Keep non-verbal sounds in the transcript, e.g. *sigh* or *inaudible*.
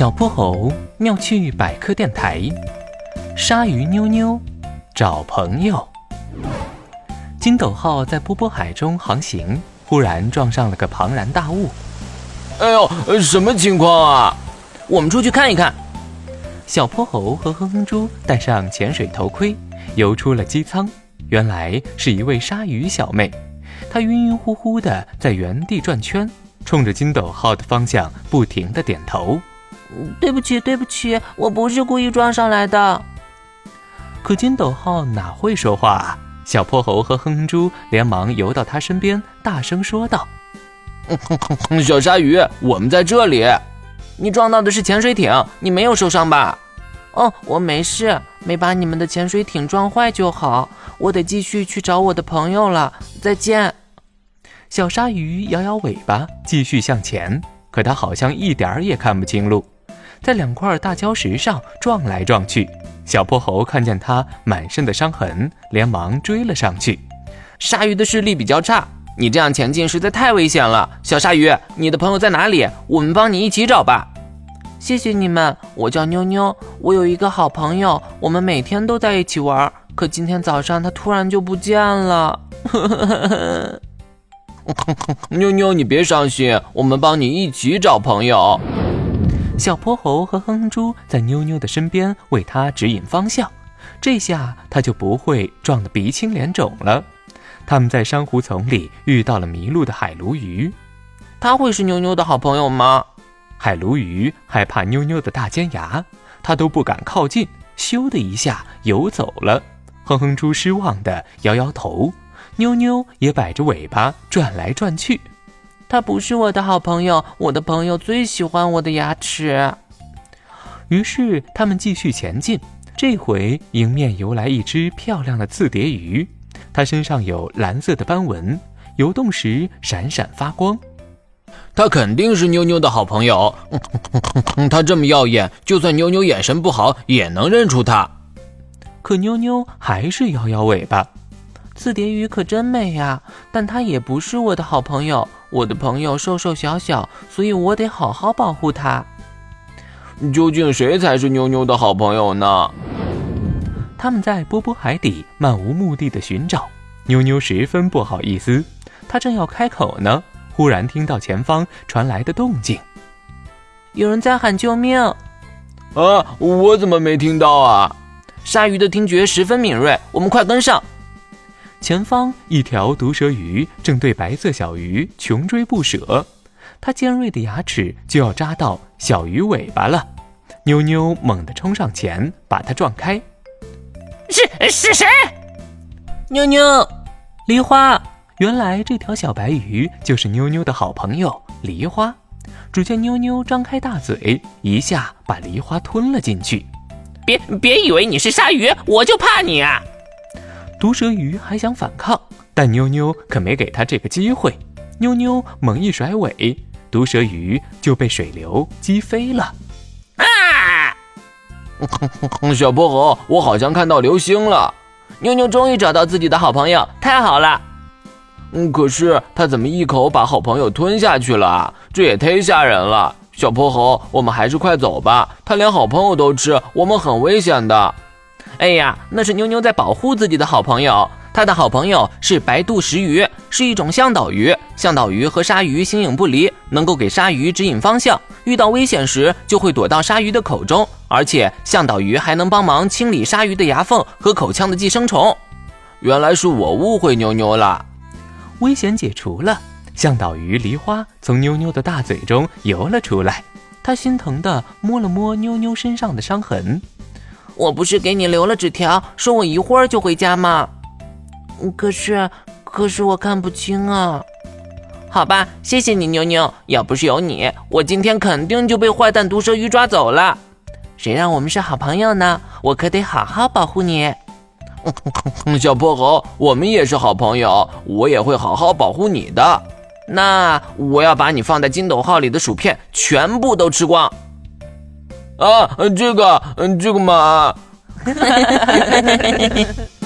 小泼猴妙趣百科电台，鲨鱼妞妞找朋友。金斗号在波波海中航行，忽然撞上了个庞然大物。哎呦，什么情况啊？我们出去看一看。小泼猴和哼哼猪戴上潜水头盔，游出了机舱。原来是一位鲨鱼小妹，她晕晕乎乎的在原地转圈，冲着金斗号的方向不停的点头。对不起，对不起，我不是故意撞上来的。可金斗号哪会说话啊？小泼猴和哼哼猪连忙游到他身边，大声说道：“ *laughs* 小鲨鱼，我们在这里。你撞到的是潜水艇，你没有受伤吧？”“哦，我没事，没把你们的潜水艇撞坏就好。我得继续去找我的朋友了，再见。”小鲨鱼摇摇尾巴，继续向前。可它好像一点儿也看不清路。在两块大礁石上撞来撞去，小泼猴看见他满身的伤痕，连忙追了上去。鲨鱼的视力比较差，你这样前进实在太危险了。小鲨鱼，你的朋友在哪里？我们帮你一起找吧。谢谢你们，我叫妞妞，我有一个好朋友，我们每天都在一起玩。可今天早上他突然就不见了。*laughs* 妞妞，你别伤心，我们帮你一起找朋友。小泼猴和哼哼猪在妞妞的身边为她指引方向，这下她就不会撞得鼻青脸肿了。他们在珊瑚丛里遇到了迷路的海鲈鱼，他会是妞妞的好朋友吗？海鲈鱼害怕妞妞的大尖牙，它都不敢靠近，咻的一下游走了。哼哼猪失望地摇摇头，妞妞也摆着尾巴转来转去。他不是我的好朋友，我的朋友最喜欢我的牙齿。于是他们继续前进，这回迎面游来一只漂亮的刺蝶鱼，它身上有蓝色的斑纹，游动时闪闪发光。它肯定是妞妞的好朋友，它这么耀眼，就算妞妞眼神不好也能认出它。可妞妞还是摇摇尾巴。刺蝶鱼可真美呀，但它也不是我的好朋友。我的朋友瘦瘦小小，所以我得好好保护他。究竟谁才是妞妞的好朋友呢？他们在波波海底漫无目的的寻找，妞妞十分不好意思。她正要开口呢，忽然听到前方传来的动静，有人在喊救命！啊，我怎么没听到啊？鲨鱼的听觉十分敏锐，我们快跟上。前方一条毒蛇鱼正对白色小鱼穷追不舍，它尖锐的牙齿就要扎到小鱼尾巴了。妞妞猛地冲上前，把它撞开。是是谁？妞妞，梨花。原来这条小白鱼就是妞妞的好朋友梨花。只见妞妞张开大嘴，一下把梨花吞了进去。别别以为你是鲨鱼，我就怕你啊！毒蛇鱼还想反抗，但妞妞可没给他这个机会。妞妞猛一甩尾，毒蛇鱼就被水流击飞了。啊！*laughs* 小泼猴，我好像看到流星了。妞妞终于找到自己的好朋友，太好了。嗯，可是他怎么一口把好朋友吞下去了？这也忒吓人了。小泼猴，我们还是快走吧。他连好朋友都吃，我们很危险的。哎呀，那是妞妞在保护自己的好朋友。她的好朋友是白肚石鱼，是一种向导鱼。向导鱼和鲨鱼形影不离，能够给鲨鱼指引方向。遇到危险时，就会躲到鲨鱼的口中。而且，向导鱼还能帮忙清理鲨鱼的牙缝和口腔的寄生虫。原来是我误会妞妞了。危险解除了，向导鱼梨花从妞妞的大嘴中游了出来。他心疼地摸了摸妞妞身上的伤痕。我不是给你留了纸条，说我一会儿就回家吗？可是，可是我看不清啊。好吧，谢谢你，妞妞。要不是有你，我今天肯定就被坏蛋毒蛇鱼抓走了。谁让我们是好朋友呢？我可得好好保护你。小泼猴，我们也是好朋友，我也会好好保护你的。那我要把你放在金斗号里的薯片全部都吃光。啊，这个，这个嘛。*laughs*